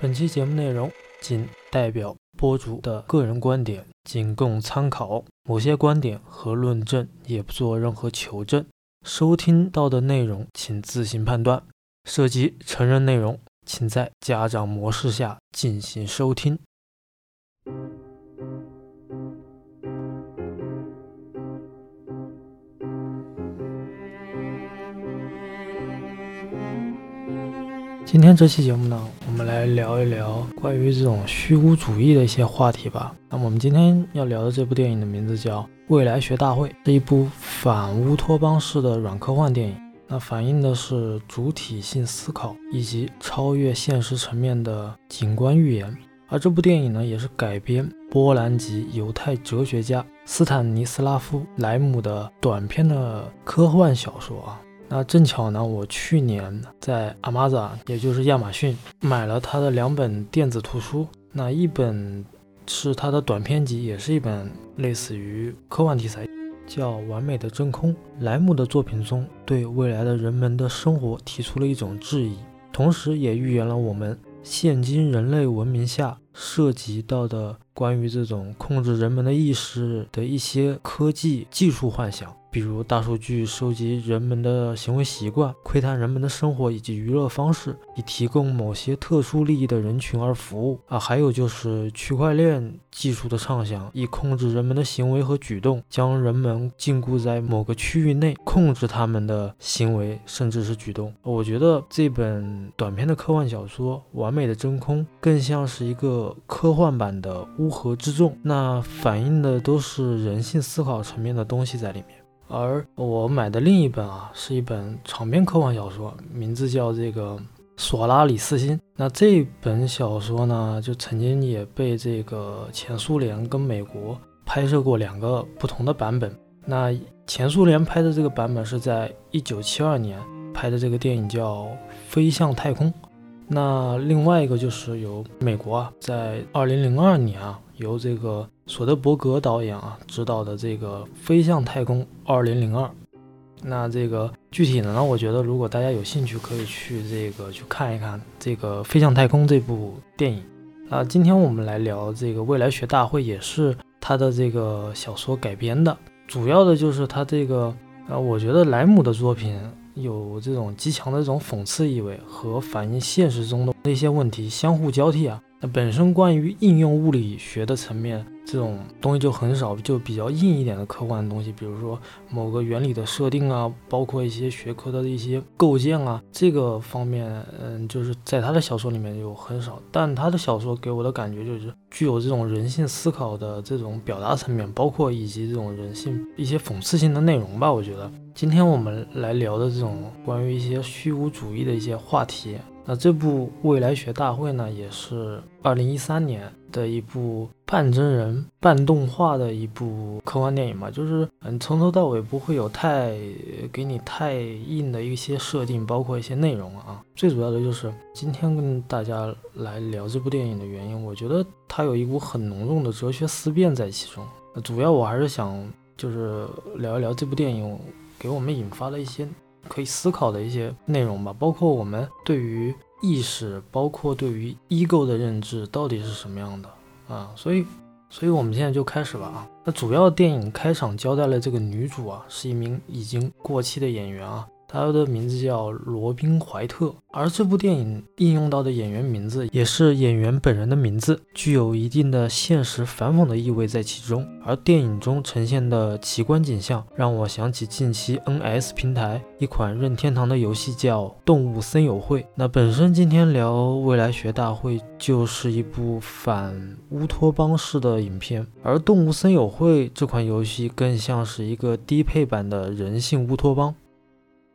本期节目内容仅代表播主的个人观点，仅供参考。某些观点和论证也不做任何求证。收听到的内容请自行判断。涉及成人内容，请在家长模式下进行收听。今天这期节目呢，我们来聊一聊关于这种虚无主义的一些话题吧。那我们今天要聊的这部电影的名字叫《未来学大会》，是一部反乌托邦式的软科幻电影。那反映的是主体性思考以及超越现实层面的景观预言。而这部电影呢，也是改编波兰籍犹太哲学家斯坦尼斯拉夫·莱姆的短篇的科幻小说啊。那正巧呢，我去年在 Amazon，也就是亚马逊买了他的两本电子图书。那一本是他的短篇集，也是一本类似于科幻题材，叫《完美的真空》。莱姆的作品中对未来的人们的生活提出了一种质疑，同时也预言了我们现今人类文明下涉及到的关于这种控制人们的意识的一些科技技术幻想。比如大数据收集人们的行为习惯，窥探人们的生活以及娱乐方式，以提供某些特殊利益的人群而服务啊。还有就是区块链技术的畅想，以控制人们的行为和举动，将人们禁锢在某个区域内，控制他们的行为甚至是举动。我觉得这本短篇的科幻小说《完美的真空》更像是一个科幻版的《乌合之众》，那反映的都是人性思考层面的东西在里面。而我买的另一本啊，是一本长篇科幻小说，名字叫这个《索拉里斯星》。那这本小说呢，就曾经也被这个前苏联跟美国拍摄过两个不同的版本。那前苏联拍的这个版本是在一九七二年拍的，这个电影叫《飞向太空》。那另外一个就是由美国啊，在二零零二年啊，由这个索德伯格导演啊执导的这个《飞向太空二零零二》。那这个具体的呢，我觉得如果大家有兴趣，可以去这个去看一看这个《飞向太空》这部电影。啊，今天我们来聊这个未来学大会，也是他的这个小说改编的，主要的就是他这个，啊，我觉得莱姆的作品。有这种极强的这种讽刺意味和反映现实中的那些问题相互交替啊。那本身关于应用物理学的层面。这种东西就很少，就比较硬一点的科幻的东西，比如说某个原理的设定啊，包括一些学科的一些构建啊，这个方面，嗯，就是在他的小说里面有很少。但他的小说给我的感觉就是具有这种人性思考的这种表达层面，包括以及这种人性一些讽刺性的内容吧。我觉得今天我们来聊的这种关于一些虚无主义的一些话题。那这部《未来学大会》呢，也是二零一三年的一部半真人半动画的一部科幻电影嘛，就是嗯，从头到尾不会有太给你太硬的一些设定，包括一些内容啊。最主要的就是今天跟大家来聊这部电影的原因，我觉得它有一股很浓重的哲学思辨在其中。主要我还是想就是聊一聊这部电影给我们引发的一些。可以思考的一些内容吧，包括我们对于意识，包括对于 ego 的认知到底是什么样的啊？所以，所以我们现在就开始吧啊。那主要电影开场交代了这个女主啊，是一名已经过气的演员啊。他的名字叫罗宾·怀特，而这部电影应用到的演员名字也是演员本人的名字，具有一定的现实反讽的意味在其中。而电影中呈现的奇观景象，让我想起近期 NS 平台一款任天堂的游戏叫《动物森友会》。那本身今天聊未来学大会就是一部反乌托邦式的影片，而《动物森友会》这款游戏更像是一个低配版的人性乌托邦。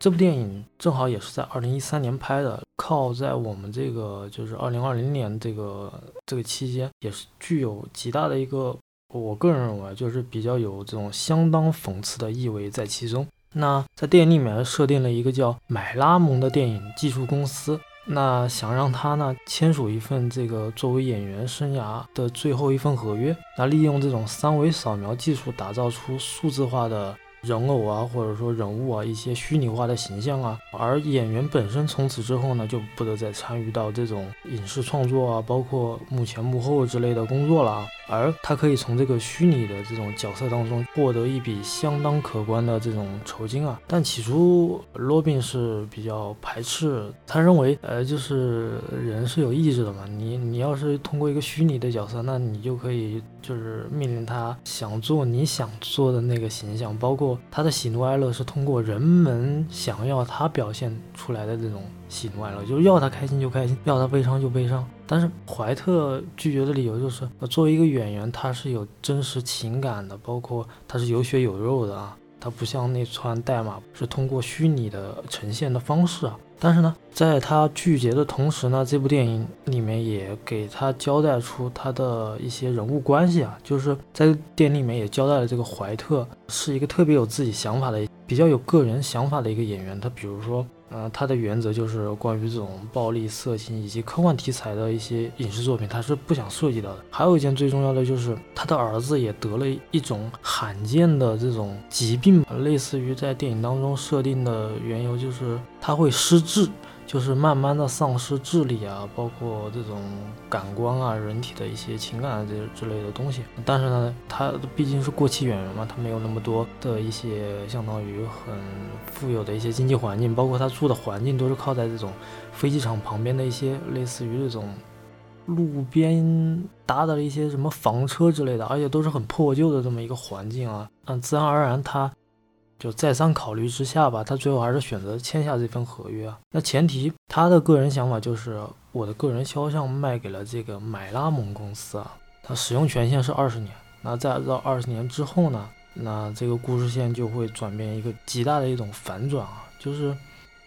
这部电影正好也是在二零一三年拍的，靠在我们这个就是二零二零年这个这个期间，也是具有极大的一个，我个人认为就是比较有这种相当讽刺的意味在其中。那在电影里面设定了一个叫买拉蒙的电影技术公司，那想让他呢签署一份这个作为演员生涯的最后一份合约，那利用这种三维扫描技术打造出数字化的。人偶啊，或者说人物啊，一些虚拟化的形象啊，而演员本身从此之后呢，就不得再参与到这种影视创作啊，包括幕前幕后之类的工作了啊。而他可以从这个虚拟的这种角色当中获得一笔相当可观的这种酬金啊。但起初罗宾是比较排斥，他认为，呃，就是人是有意志的嘛，你你要是通过一个虚拟的角色，那你就可以就是命令他想做你想做的那个形象，包括他的喜怒哀乐是通过人们想要他表现出来的这种喜怒哀乐，就是要他开心就开心，要他悲伤就悲伤。但是怀特拒绝的理由就是，作为一个演员，他是有真实情感的，包括他是有血有肉的啊，他不像那串代码是通过虚拟的呈现的方式啊。但是呢，在他拒绝的同时呢，这部电影里面也给他交代出他的一些人物关系啊，就是在电影里面也交代了这个怀特是一个特别有自己想法的、比较有个人想法的一个演员，他比如说。呃，他的原则就是关于这种暴力、色情以及科幻题材的一些影视作品，他是不想涉及到的。还有一件最重要的就是，他的儿子也得了一种罕见的这种疾病，类似于在电影当中设定的缘由，就是他会失智。就是慢慢的丧失智力啊，包括这种感官啊，人体的一些情感啊这之类的东西。但是呢，他毕竟是过气演员嘛，他没有那么多的一些相当于很富有的一些经济环境，包括他住的环境都是靠在这种飞机场旁边的一些类似于这种路边搭的一些什么房车之类的，而且都是很破旧的这么一个环境啊。嗯，自然而然他。就再三考虑之下吧，他最后还是选择签下这份合约啊。那前提，他的个人想法就是我的个人肖像卖给了这个买拉蒙公司啊，他使用权限是二十年。那在到二十年之后呢，那这个故事线就会转变一个极大的一种反转啊，就是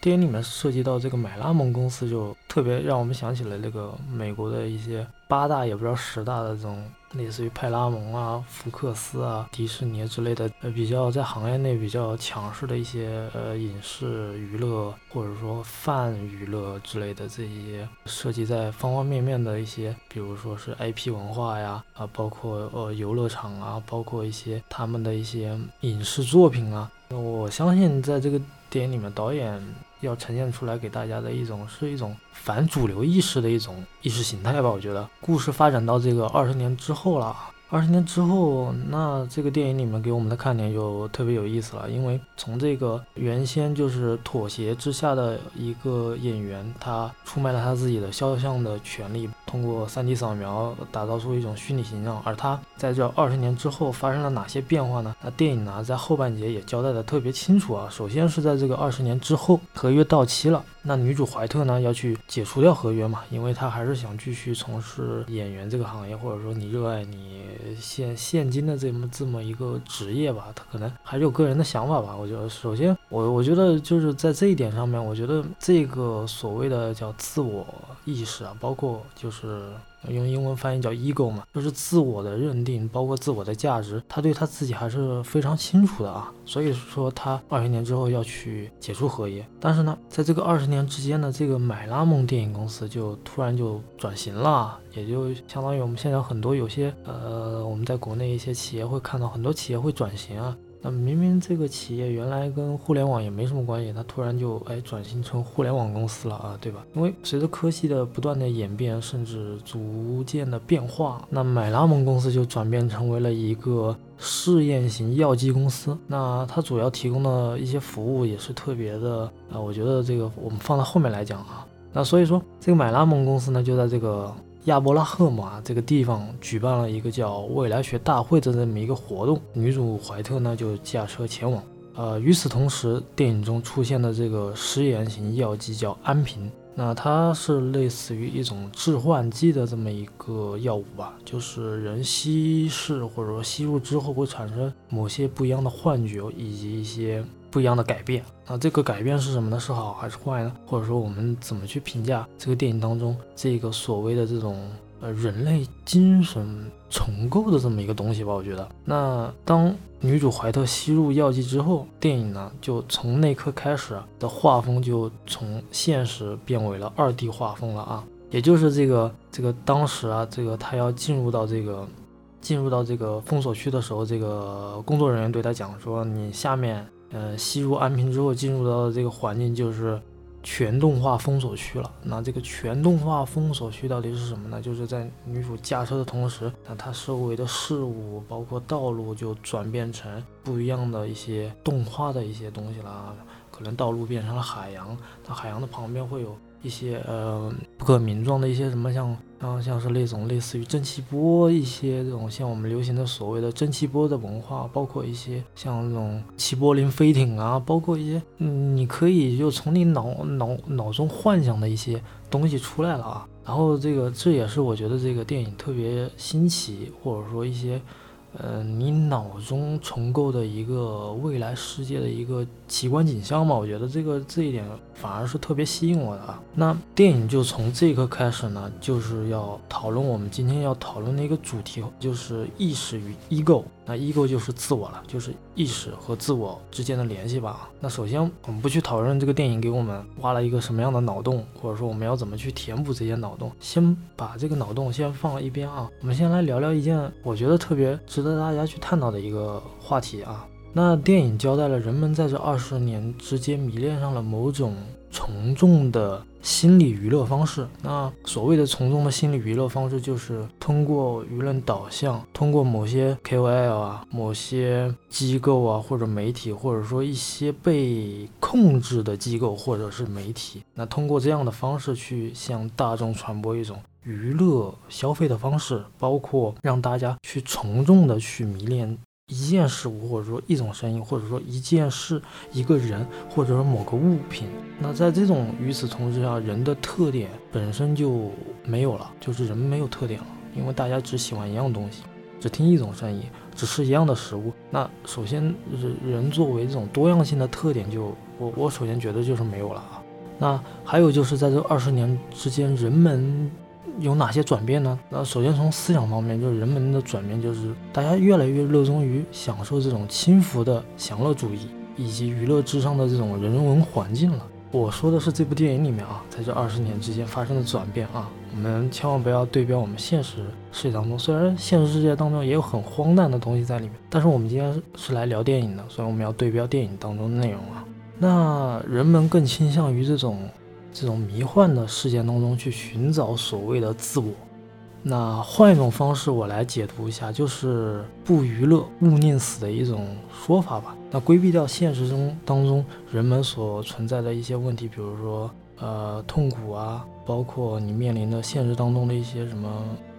电影里面涉及到这个买拉蒙公司，就特别让我们想起了那个美国的一些八大也不知道十大的这种。类似于派拉蒙啊、福克斯啊、迪士尼之类的，呃，比较在行业内比较强势的一些呃影视娱乐或者说泛娱乐之类的这些涉及在方方面面的一些，比如说是 IP 文化呀，啊，包括呃游乐场啊，包括一些他们的一些影视作品啊，我相信在这个电影里面，导演。要呈现出来给大家的一种是一种反主流意识的一种意识形态吧，我觉得故事发展到这个二十年之后了。二十年之后，那这个电影里面给我们的看点就特别有意思了，因为从这个原先就是妥协之下的一个演员，他出卖了他自己的肖像的权利，通过 3D 扫描打造出一种虚拟形象，而他在这二十年之后发生了哪些变化呢？那电影呢在后半节也交代的特别清楚啊，首先是在这个二十年之后，合约到期了。那女主怀特呢，要去解除掉合约嘛？因为她还是想继续从事演员这个行业，或者说你热爱你现现今的这么这么一个职业吧？她可能还是有个人的想法吧。我觉得，首先我我觉得就是在这一点上面，我觉得这个所谓的叫自我意识啊，包括就是。用英文翻译叫 ego 嘛，就是自我的认定，包括自我的价值，他对他自己还是非常清楚的啊。所以说他二十年之后要去解除合约，但是呢，在这个二十年之间呢，这个买拉蒙电影公司就突然就转型了，也就相当于我们现在很多有些呃，我们在国内一些企业会看到很多企业会转型啊。那明明这个企业原来跟互联网也没什么关系，它突然就哎转型成互联网公司了啊，对吧？因为随着科技的不断的演变，甚至逐渐的变化，那买拉蒙公司就转变成为了一个试验型药剂公司。那它主要提供的一些服务也是特别的啊，我觉得这个我们放到后面来讲啊。那所以说这个买拉蒙公司呢，就在这个。亚伯拉赫马，这个地方举办了一个叫未来学大会的这么一个活动，女主怀特呢就驾车前往。呃，与此同时，电影中出现的这个食盐型药剂叫安瓶，那它是类似于一种致幻剂的这么一个药物吧，就是人稀释或者说吸入之后会产生某些不一样的幻觉以及一些不一样的改变。那这个改变是什么呢？是好还是坏呢？或者说我们怎么去评价这个电影当中这个所谓的这种呃人类精神重构的这么一个东西吧？我觉得，那当女主怀特吸入药剂之后，电影呢就从那刻开始的画风就从现实变为了二 D 画风了啊，也就是这个这个当时啊，这个他要进入到这个。进入到这个封锁区的时候，这个工作人员对他讲说：“你下面，呃，吸入安瓶之后进入到的这个环境就是全动画封锁区了。那这个全动画封锁区到底是什么呢？就是在女主驾车的同时，那她周围的事物，包括道路，就转变成不一样的一些动画的一些东西啦。可能道路变成了海洋，那海洋的旁边会有。”一些呃不可名状的一些什么像像像是那种类似于蒸汽波一些这种像我们流行的所谓的蒸汽波的文化，包括一些像那种齐柏林飞艇啊，包括一些嗯你可以就从你脑脑脑中幻想的一些东西出来了啊。然后这个这也是我觉得这个电影特别新奇，或者说一些。呃，你脑中重构的一个未来世界的一个奇观景象嘛，我觉得这个这一点反而是特别吸引我的。那电影就从这一刻开始呢，就是要讨论我们今天要讨论的一个主题，就是意识与 ego。那 ego 就是自我了，就是意识和自我之间的联系吧。那首先，我们不去讨论这个电影给我们挖了一个什么样的脑洞，或者说我们要怎么去填补这些脑洞，先把这个脑洞先放一边啊。我们先来聊聊一件我觉得特别值得大家去探讨的一个话题啊。那电影交代了人们在这二十年之间迷恋上了某种从众的。心理娱乐方式，那所谓的从众的心理娱乐方式，就是通过舆论导向，通过某些 KOL 啊、某些机构啊，或者媒体，或者说一些被控制的机构或者是媒体，那通过这样的方式去向大众传播一种娱乐消费的方式，包括让大家去从众的去迷恋。一件事物，或者说一种声音，或者说一件事、一个人，或者说某个物品。那在这种与此同时下，人的特点本身就没有了，就是人没有特点了，因为大家只喜欢一样东西，只听一种声音，只吃一样的食物。那首先，人人作为这种多样性的特点，就我我首先觉得就是没有了啊。那还有就是在这二十年之间，人们。有哪些转变呢？那首先从思想方面，就是人们的转变，就是大家越来越热衷于享受这种轻浮的享乐主义，以及娱乐至上的这种人文环境了。我说的是这部电影里面啊，在这二十年之间发生的转变啊，我们千万不要对标我们现实世界当中。虽然现实世界当中也有很荒诞的东西在里面，但是我们今天是来聊电影的，所以我们要对标电影当中的内容啊。那人们更倾向于这种。这种迷幻的事件当中去寻找所谓的自我，那换一种方式我来解读一下，就是不娱乐勿宁死的一种说法吧。那规避掉现实中当中人们所存在的一些问题，比如说呃痛苦啊，包括你面临的现实当中的一些什么，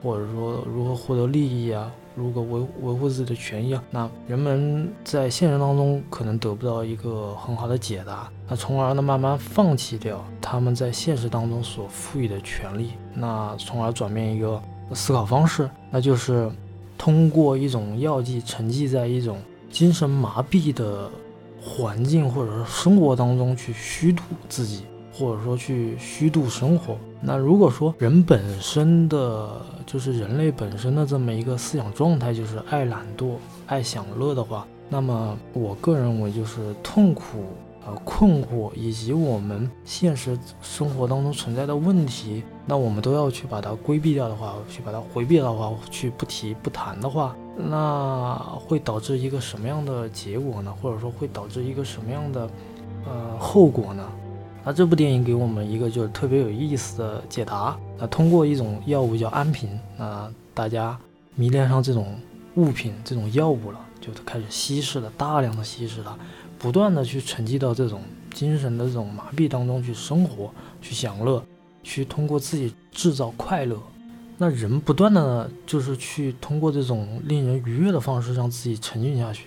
或者说如何获得利益啊。如果维维护自己的权益啊，那人们在现实当中可能得不到一个很好的解答，那从而呢慢慢放弃掉他们在现实当中所赋予的权利，那从而转变一个思考方式，那就是通过一种药剂沉寂在一种精神麻痹的环境或者是生活当中去虚度自己。或者说去虚度生活。那如果说人本身的就是人类本身的这么一个思想状态，就是爱懒惰、爱享乐的话，那么我个人认为就是痛苦、呃困惑以及我们现实生活当中存在的问题，那我们都要去把它规避掉的话，去把它回避的话，去不提不谈的话，那会导致一个什么样的结果呢？或者说会导致一个什么样的呃后果呢？那这部电影给我们一个就是特别有意思的解答。那通过一种药物叫安瓶，那大家迷恋上这种物品、这种药物了，就开始稀释了，大量的稀释它，不断的去沉寂到这种精神的这种麻痹当中去生活、去享乐、去通过自己制造快乐。那人不断的就是去通过这种令人愉悦的方式让自己沉浸下去。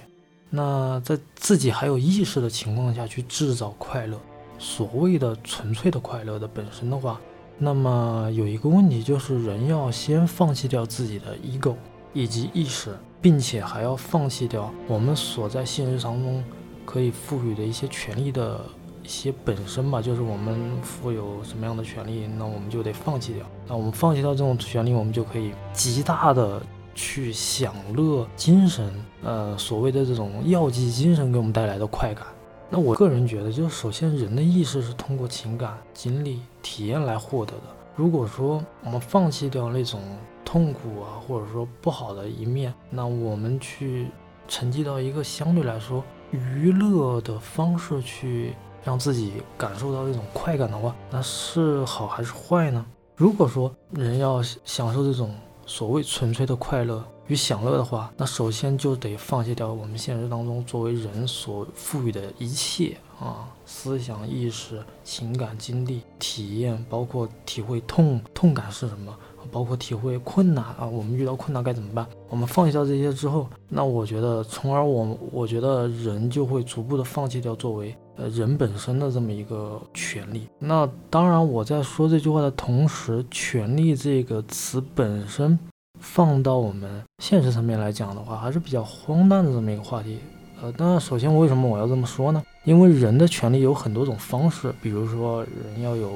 那在自己还有意识的情况下去制造快乐。所谓的纯粹的快乐的本身的话，那么有一个问题就是，人要先放弃掉自己的 ego 以及意识，并且还要放弃掉我们所在现实当中可以赋予的一些权利的一些本身吧，就是我们富有什么样的权利，那我们就得放弃掉。那我们放弃掉这种权利，我们就可以极大的去享乐精神，呃，所谓的这种药剂精神给我们带来的快感。那我个人觉得，就是首先人的意识是通过情感、经历、体验来获得的。如果说我们放弃掉那种痛苦啊，或者说不好的一面，那我们去沉寂到一个相对来说娱乐的方式去让自己感受到一种快感的话，那是好还是坏呢？如果说人要享受这种所谓纯粹的快乐与享乐的话，那首先就得放弃掉我们现实当中作为人所赋予的一切啊，思想、意识、情感、经历、体验，包括体会痛痛感是什么。包括体会困难啊，我们遇到困难该怎么办？我们放弃掉这些之后，那我觉得，从而我我觉得人就会逐步的放弃掉作为呃人本身的这么一个权利。那当然，我在说这句话的同时，权利这个词本身放到我们现实层面来讲的话，还是比较荒诞的这么一个话题。呃，那首先为什么我要这么说呢？因为人的权利有很多种方式，比如说人要有。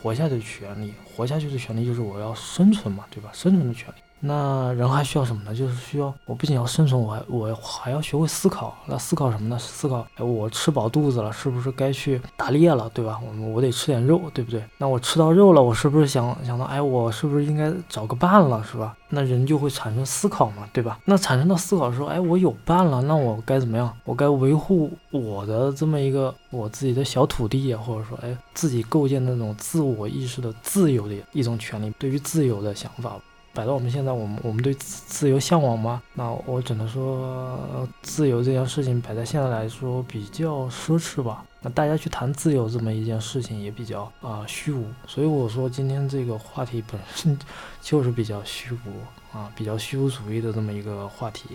活下去的权利，活下去的权利就是我要生存嘛，对吧？生存的权利。那人还需要什么呢？就是需要我不仅要生存，我还我还要学会思考。那思考什么呢？思考，哎，我吃饱肚子了，是不是该去打猎了，对吧？我我得吃点肉，对不对？那我吃到肉了，我是不是想想到，哎，我是不是应该找个伴了，是吧？那人就会产生思考嘛，对吧？那产生到思考说，哎，我有伴了，那我该怎么样？我该维护我的这么一个我自己的小土地啊，或者说，哎，自己构建那种自我意识的自由的一种权利，对于自由的想法。摆到我们现在，我们我们对自自由向往吗？那我只能说，自由这件事情摆在现在来说比较奢侈吧。那大家去谈自由这么一件事情也比较啊虚无。所以我说今天这个话题本身就是比较虚无啊，比较虚无主义的这么一个话题。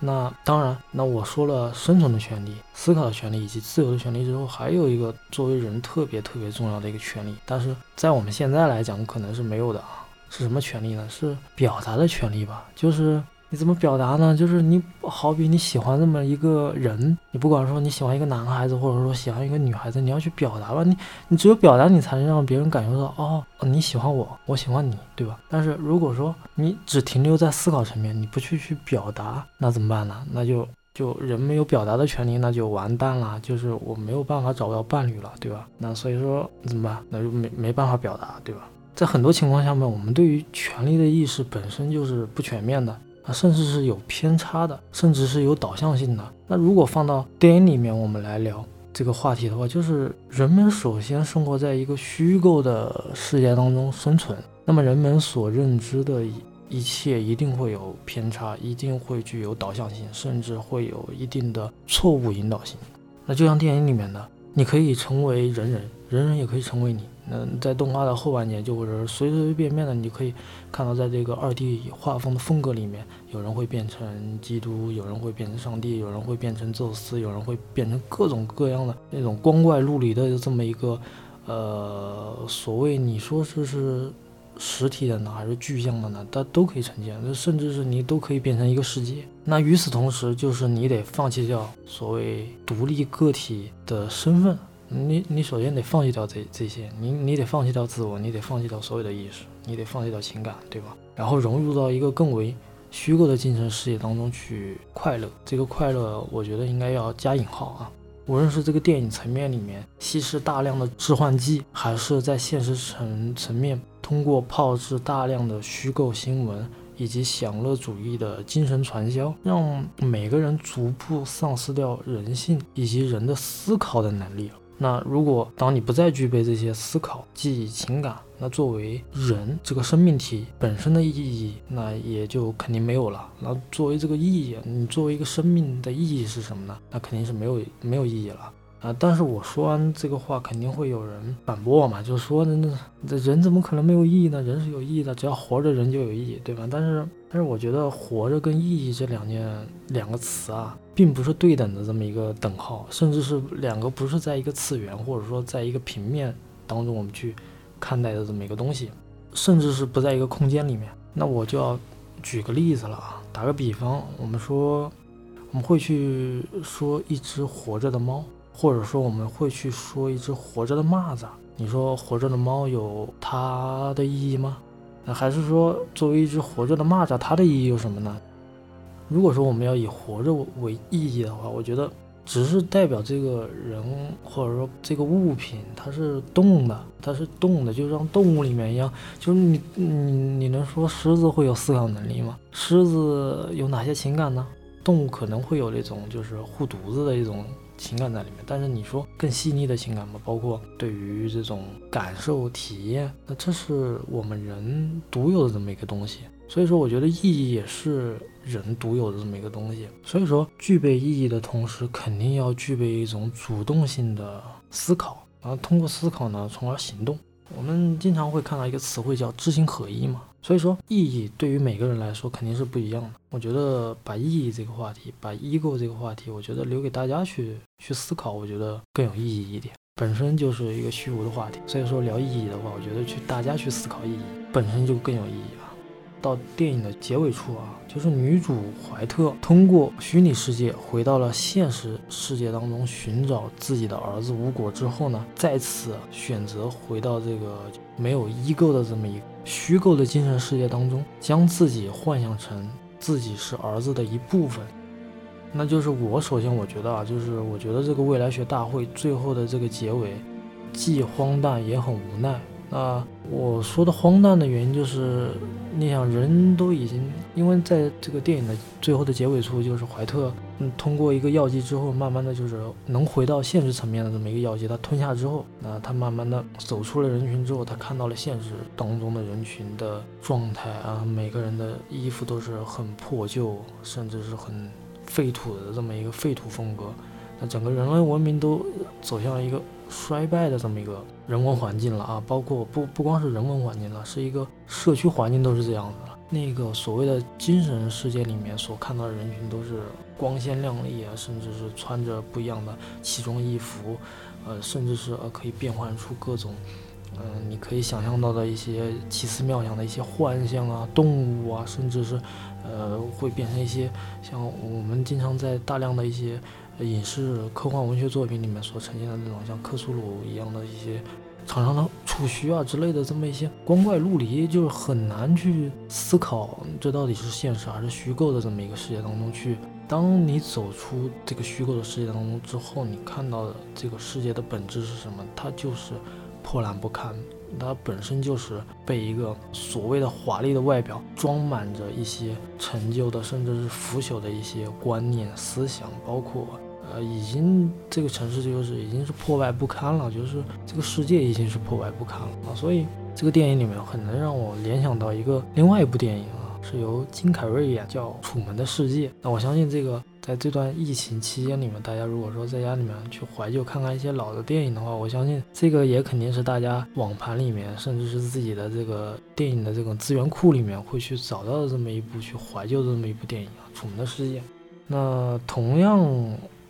那当然，那我说了生存的权利、思考的权利以及自由的权利之后，还有一个作为人特别特别重要的一个权利，但是在我们现在来讲可能是没有的啊。是什么权利呢？是表达的权利吧？就是你怎么表达呢？就是你好比你喜欢这么一个人，你不管说你喜欢一个男孩子，或者说喜欢一个女孩子，你要去表达吧。你你只有表达，你才能让别人感受到哦，你喜欢我，我喜欢你，对吧？但是如果说你只停留在思考层面，你不去去表达，那怎么办呢？那就就人没有表达的权利，那就完蛋了。就是我没有办法找到伴侣了，对吧？那所以说怎么办？那就没没办法表达，对吧？在很多情况下面，我们对于权力的意识本身就是不全面的啊，甚至是有偏差的，甚至是有导向性的。那如果放到电影里面，我们来聊这个话题的话，就是人们首先生活在一个虚构的世界当中生存，那么人们所认知的一一切一定会有偏差，一定会具有导向性，甚至会有一定的错误引导性。那就像电影里面的，你可以成为人人，人人也可以成为你。嗯，在动画的后半截，就或者是随随便便的，你可以看到，在这个二 D 画风的风格里面，有人会变成基督，有人会变成上帝，有人会变成宙斯，有人会变成各种各样的那种光怪陆离的这么一个，呃，所谓你说是是实体的呢，还是具象的呢？它都可以呈现，甚至是你都可以变成一个世界。那与此同时，就是你得放弃掉所谓独立个体的身份。你你首先得放弃掉这这些，你你得放弃掉自我，你得放弃掉所有的意识，你得放弃掉情感，对吧？然后融入到一个更为虚构的精神世界当中去快乐。这个快乐，我觉得应该要加引号啊。无论是这个电影层面里面稀释大量的致幻剂，还是在现实层层面通过炮制大量的虚构新闻以及享乐主义的精神传销，让每个人逐步丧失掉人性以及人的思考的能力了。那如果当你不再具备这些思考、记忆、情感，那作为人这个生命体本身的意义，那也就肯定没有了。那作为这个意义，你作为一个生命的意义是什么呢？那肯定是没有没有意义了。啊！但是我说完这个话，肯定会有人反驳我嘛，就是说，那那人怎么可能没有意义呢？人是有意义的，只要活着，人就有意义，对吧？但是，但是我觉得活着跟意义这两件两个词啊，并不是对等的这么一个等号，甚至是两个不是在一个次元，或者说在一个平面当中我们去看待的这么一个东西，甚至是不在一个空间里面。那我就要举个例子了啊，打个比方，我们说我们会去说一只活着的猫。或者说我们会去说一只活着的蚂蚱，你说活着的猫有它的意义吗？那还是说作为一只活着的蚂蚱，它的意义有什么呢？如果说我们要以活着为意义的话，我觉得只是代表这个人或者说这个物品它是动的，它是动的，就像动物里面一样。就是你你你能说狮子会有思考能力吗？狮子有哪些情感呢？动物可能会有那种就是护犊子的一种。情感在里面，但是你说更细腻的情感嘛，包括对于这种感受体验，那这是我们人独有的这么一个东西。所以说，我觉得意义也是人独有的这么一个东西。所以说，具备意义的同时，肯定要具备一种主动性的思考，然后通过思考呢，从而行动。我们经常会看到一个词汇叫知行合一嘛。所以说，意义对于每个人来说肯定是不一样的。我觉得把意义这个话题，把 ego 这个话题，我觉得留给大家去去思考，我觉得更有意义一点。本身就是一个虚无的话题，所以说聊意义的话，我觉得去大家去思考意义本身就更有意义啊。到电影的结尾处啊，就是女主怀特通过虚拟世界回到了现实世界当中寻找自己的儿子无果之后呢，再次选择回到这个没有依构的这么一个虚构的精神世界当中，将自己幻想成自己是儿子的一部分。那就是我首先我觉得啊，就是我觉得这个未来学大会最后的这个结尾，既荒诞也很无奈。啊我说的荒诞的原因就是，你想人都已经，因为在这个电影的最后的结尾处，就是怀特，嗯，通过一个药剂之后，慢慢的就是能回到现实层面的这么一个药剂，他吞下之后，那他慢慢的走出了人群之后，他看到了现实当中的人群的状态啊，每个人的衣服都是很破旧，甚至是很废土的这么一个废土风格，那整个人类文明都走向了一个。衰败的这么一个人文环境了啊，包括不不光是人文环境了，是一个社区环境都是这样子的。那个所谓的精神世界里面所看到的人群都是光鲜亮丽啊，甚至是穿着不一样的奇装异服，呃，甚至是呃可以变换出各种，嗯，你可以想象到的一些奇思妙想的一些幻象啊，动物啊，甚至是呃会变成一些像我们经常在大量的一些。影视科幻文学作品里面所呈现的那种像克苏鲁一样的一些长长的触须啊之类的这么一些光怪陆离，就是很难去思考这到底是现实还是虚构的这么一个世界当中去。当你走出这个虚构的世界当中之后，你看到的这个世界的本质是什么？它就是破烂不堪，它本身就是被一个所谓的华丽的外表装满着一些陈旧的，甚至是腐朽的一些观念思想，包括。呃，已经这个城市就是已经是破败不堪了，就是这个世界已经是破败不堪了啊！所以这个电影里面很能让我联想到一个另外一部电影啊，是由金凯瑞演，叫《楚门的世界》。那我相信这个在这段疫情期间里面，大家如果说在家里面去怀旧看看一些老的电影的话，我相信这个也肯定是大家网盘里面，甚至是自己的这个电影的这种资源库里面会去找到的这么一部去怀旧的这么一部电影啊，《楚门的世界》。那同样。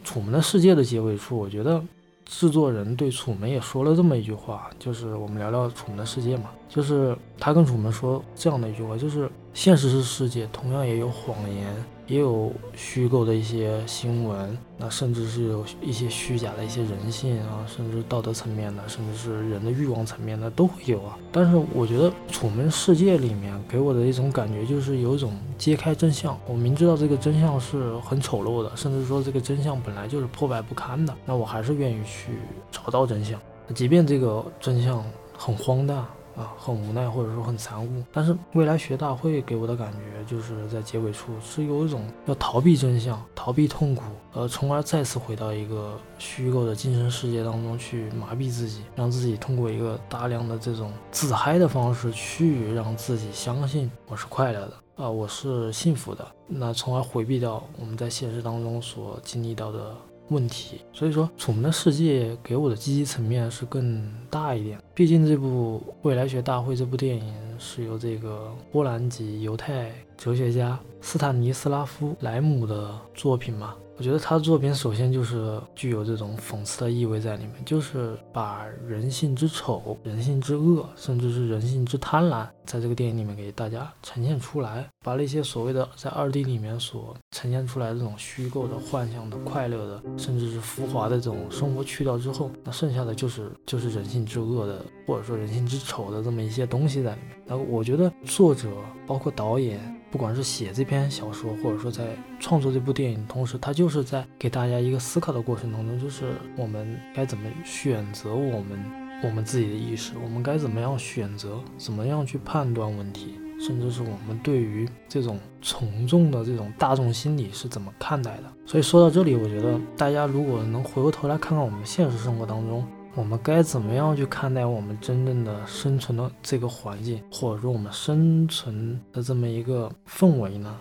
楚门的世界的结尾处，我觉得制作人对楚门也说了这么一句话，就是我们聊聊楚门的世界嘛，就是他跟楚门说这样的一句话，就是现实是世界同样也有谎言。也有虚构的一些新闻，那甚至是有一些虚假的一些人性啊，甚至道德层面的，甚至是人的欲望层面的都会有啊。但是我觉得《楚门世界》里面给我的一种感觉就是有一种揭开真相。我明知道这个真相是很丑陋的，甚至说这个真相本来就是破败不堪的，那我还是愿意去找到真相，即便这个真相很荒诞。啊，很无奈或者说很残酷，但是未来学大会给我的感觉就是在结尾处是有一种要逃避真相、逃避痛苦，呃，从而再次回到一个虚构的精神世界当中去麻痹自己，让自己通过一个大量的这种自嗨的方式去让自己相信我是快乐的啊，我是幸福的，那从而回避掉我们在现实当中所经历到的。问题，所以说《楚门的世界》给我的积极层面是更大一点。毕竟这部《未来学大会》这部电影是由这个波兰籍犹太哲学家斯坦尼斯拉夫·莱姆的作品嘛。我觉得他的作品首先就是具有这种讽刺的意味在里面，就是把人性之丑、人性之恶，甚至是人性之贪婪，在这个电影里面给大家呈现出来，把那些所谓的在二 D 里面所呈现出来这种虚构的、幻想的、快乐的，甚至是浮华的这种生活去掉之后，那剩下的就是就是人性之恶的，或者说人性之丑的这么一些东西在里面。那我觉得作者包括导演。不管是写这篇小说，或者说在创作这部电影，同时他就是在给大家一个思考的过程当中，就是我们该怎么选择我们我们自己的意识，我们该怎么样选择，怎么样去判断问题。甚至是我们对于这种从众的这种大众心理是怎么看待的？所以说到这里，我觉得大家如果能回过头来看看我们现实生活当中，我们该怎么样去看待我们真正的生存的这个环境，或者说我们生存的这么一个氛围呢？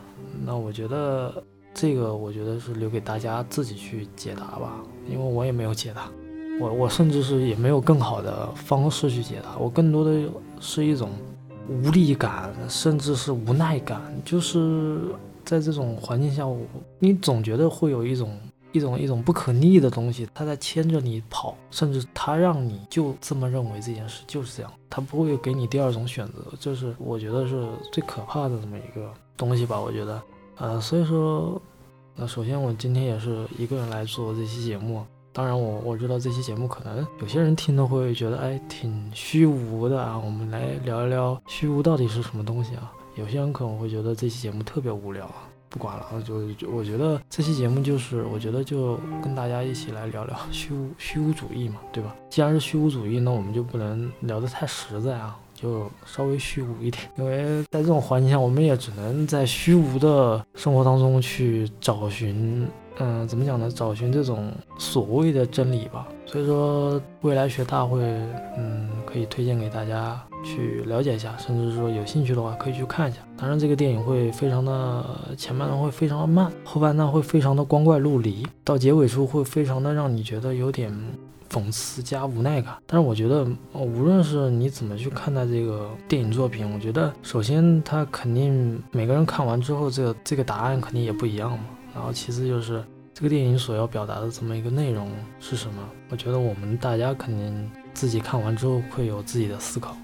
那我觉得这个，我觉得是留给大家自己去解答吧，因为我也没有解答，我我甚至是也没有更好的方式去解答，我更多的是一种。无力感，甚至是无奈感，就是在这种环境下，你总觉得会有一种一种一种不可逆的东西，它在牵着你跑，甚至它让你就这么认为这件事就是这样，它不会给你第二种选择，这是我觉得是最可怕的这么一个东西吧。我觉得，呃，所以说，那首先我今天也是一个人来做这期节目。当然，我我知道这期节目可能有些人听了会觉得，哎，挺虚无的啊。我们来聊一聊虚无到底是什么东西啊？有些人可能会觉得这期节目特别无聊啊。不管了，就就我觉得这期节目就是，我觉得就跟大家一起来聊聊 虚无虚无主义嘛，对吧？既然是虚无主义，那我们就不能聊得太实在啊，就稍微虚无一点。因为在这种环境下，我们也只能在虚无的生活当中去找寻。嗯，怎么讲呢？找寻这种所谓的真理吧。所以说，未来学大会，嗯，可以推荐给大家去了解一下，甚至说有兴趣的话可以去看一下。当然，这个电影会非常的前半段会非常的慢，后半段会非常的光怪陆离，到结尾处会非常的让你觉得有点讽刺加无奈感。但是我觉得，无论是你怎么去看待这个电影作品，我觉得首先它肯定每个人看完之后，这个这个答案肯定也不一样嘛。然后其次就是这个电影所要表达的这么一个内容是什么？我觉得我们大家肯定自己看完之后会有自己的思考。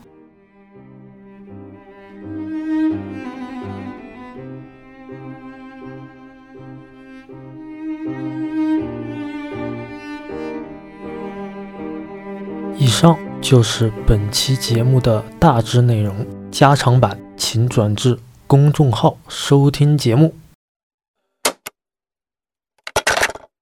上就是本期节目的大致内容，加长版请转至公众号收听节目。